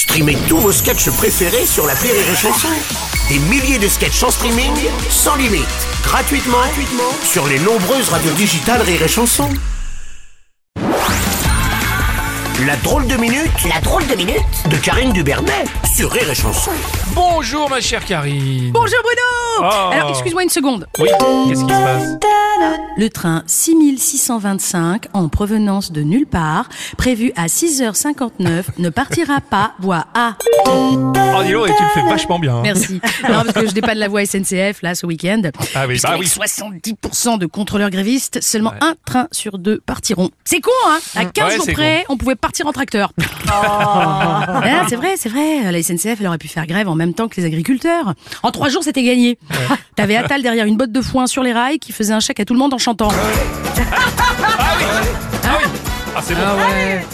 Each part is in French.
Streamez tous vos sketchs préférés sur la Rire et Chanson. Des milliers de sketchs en streaming, sans limite, gratuitement, gratuitement sur les nombreuses radios digitales Rire et Chanson. La drôle de minute, la drôle de minute de Karine Dubernet sur Rire et Chanson. Bonjour ma chère Karine. Bonjour Bruno Oh. Alors excuse-moi une seconde. Oui, qu'est-ce qui se passe? Le train 6625 en provenance de nulle part, prévu à 6h59, ne partira pas, voie A. Oh dis donc, et tu le fais vachement bien. hein. Merci. Non, parce que je dépanne la voie SNCF là ce week-end. Ah oui, bah oui. 70% de contrôleurs grévistes, seulement un train sur deux partiront. C'est con, hein À 15 Ouais, jours c'est près, on pouvait partir en tracteur. Ah, c'est vrai, c'est vrai. La SNCF, elle aurait pu faire grève en même temps que les agriculteurs. En trois jours, c'était gagné. T'avais Attal derrière une botte de foin sur les rails qui faisait un chèque à tout le monde en chantant. Ah c'est bon. Ah ouais.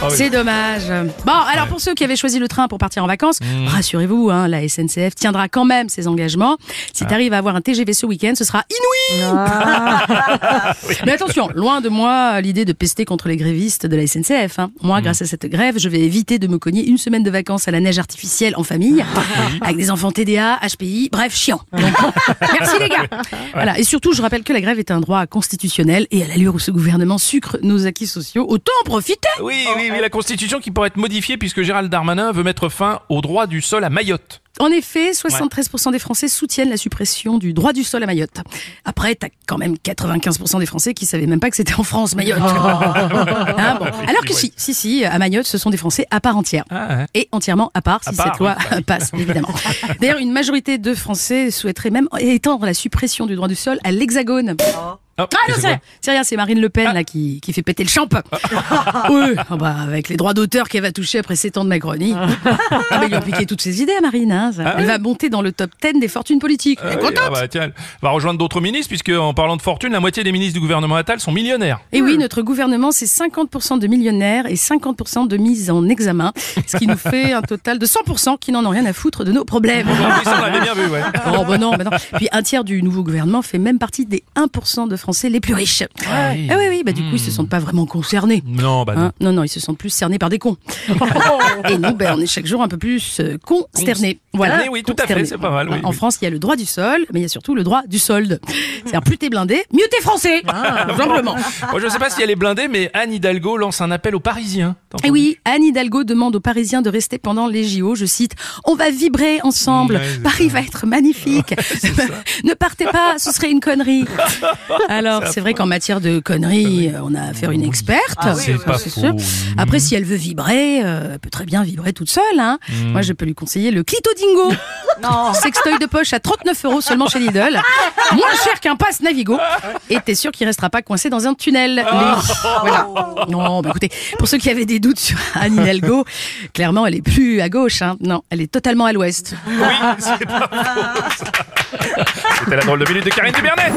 Ah oui. C'est dommage. Bon, alors pour ceux qui avaient choisi le train pour partir en vacances, Mmh. rassurez-vous, hein, la SNCF tiendra quand même ses engagements. Si Ah. t'arrives à avoir un TGV ce week-end, ce sera inouï. Mais attention, loin de moi l'idée de pester contre les grévistes de la SNCF. hein. Mmh. Moi, grâce à cette grève, je vais éviter de me cogner une semaine de vacances à la neige artificielle en famille, avec des enfants TDA, HPI, bref, chiant. Donc, merci les gars. Voilà. Et surtout, je rappelle que la grève est un droit constitutionnel et à l'allure où ce gouvernement sucre nos acquis sociaux, autant en profiter. Oui, oui, oui, la Constitution qui pourrait être modifiée puisque Gérald Darmanin veut mettre fin au droit du sol à Mayotte. En effet, 73% des Français soutiennent la suppression du droit du sol à Mayotte. Après, t'as quand même 95% des Français qui savaient même pas que c'était en France, Mayotte. Hein, bon. Alors que si, si, si, à Mayotte, ce sont des Français à part entière. Ah, hein. Et entièrement à part si À part, cette loi oui, passe, évidemment. D'ailleurs, une majorité de Français souhaiteraient même étendre la suppression du droit du sol à l'hexagone. Oh, Ah non, c'est rien, c'est Marine Le Pen là qui, qui fait péter le champ. oui, ah bah, avec les droits d'auteur qu'elle va toucher après 7 ans de Macronie. ah ils lui ont piqué toutes ses idées à Marine. Hein, ça. Ah Elle va monter dans le top 10 des fortunes politiques. Ah oui, contente ah bah, tiens, elle va rejoindre d'autres ministres puisque en parlant de fortune, la moitié des ministres du gouvernement Attal sont millionnaires. Et oui, notre gouvernement, c'est 50% de millionnaires et 50% de mise en examen, ce qui nous fait un total de 100% qui n'en ont rien à foutre de nos problèmes. Ah oui, ça on l'avait bien vu, ouais. Oh bah non, bah non. Puis un tiers du nouveau gouvernement fait même partie des 1% de Français les plus riches. Ah oui. Ah oui, oui, bah du coup, ils se sentent pas vraiment concernés. Non, bah non. Hein? Non, non, ils se sentent plus cernés par des cons. Et nous, ben, on est chaque jour un peu plus euh, consternés. Voilà. oui, tout à fait, c'est pas mal, oui, En oui. France, il y a le droit du sol, mais il y a surtout le droit du solde. C'est-à-dire, plus t'es blindé, mieux t'es français. Tout simplement. Je sais pas si elle est blindée, mais Anne Hidalgo lance un appel aux Parisiens. Et Eh oui, Anne Hidalgo demande aux Parisiens de rester pendant les JO. Je cite On va vibrer ensemble. Ouais, Paris va être magnifique. ne partez pas, ce serait une connerie. Alors, c'est vrai qu'en matière de conneries, euh, on a affaire à une experte. C'est pas C'est faux. sûr. Après, si elle veut vibrer, euh, elle peut très bien vibrer toute seule. Hein. Hmm. Moi, je peux lui conseiller le Clitodingo. non. Sextoy de poche à 39 euros seulement chez Lidl. Moins cher qu'un pass Navigo. Et t'es sûr qu'il restera pas coincé dans un tunnel. Les- Voilà. Non, bah écoutez, pour ceux qui avaient des doutes sur Anne Hidalgo, clairement, elle est plus à gauche. Hein. Non, elle est totalement à l'ouest. Oui, c'est pas faux. ça. C'était la drôle de minute de Karine Dubernet.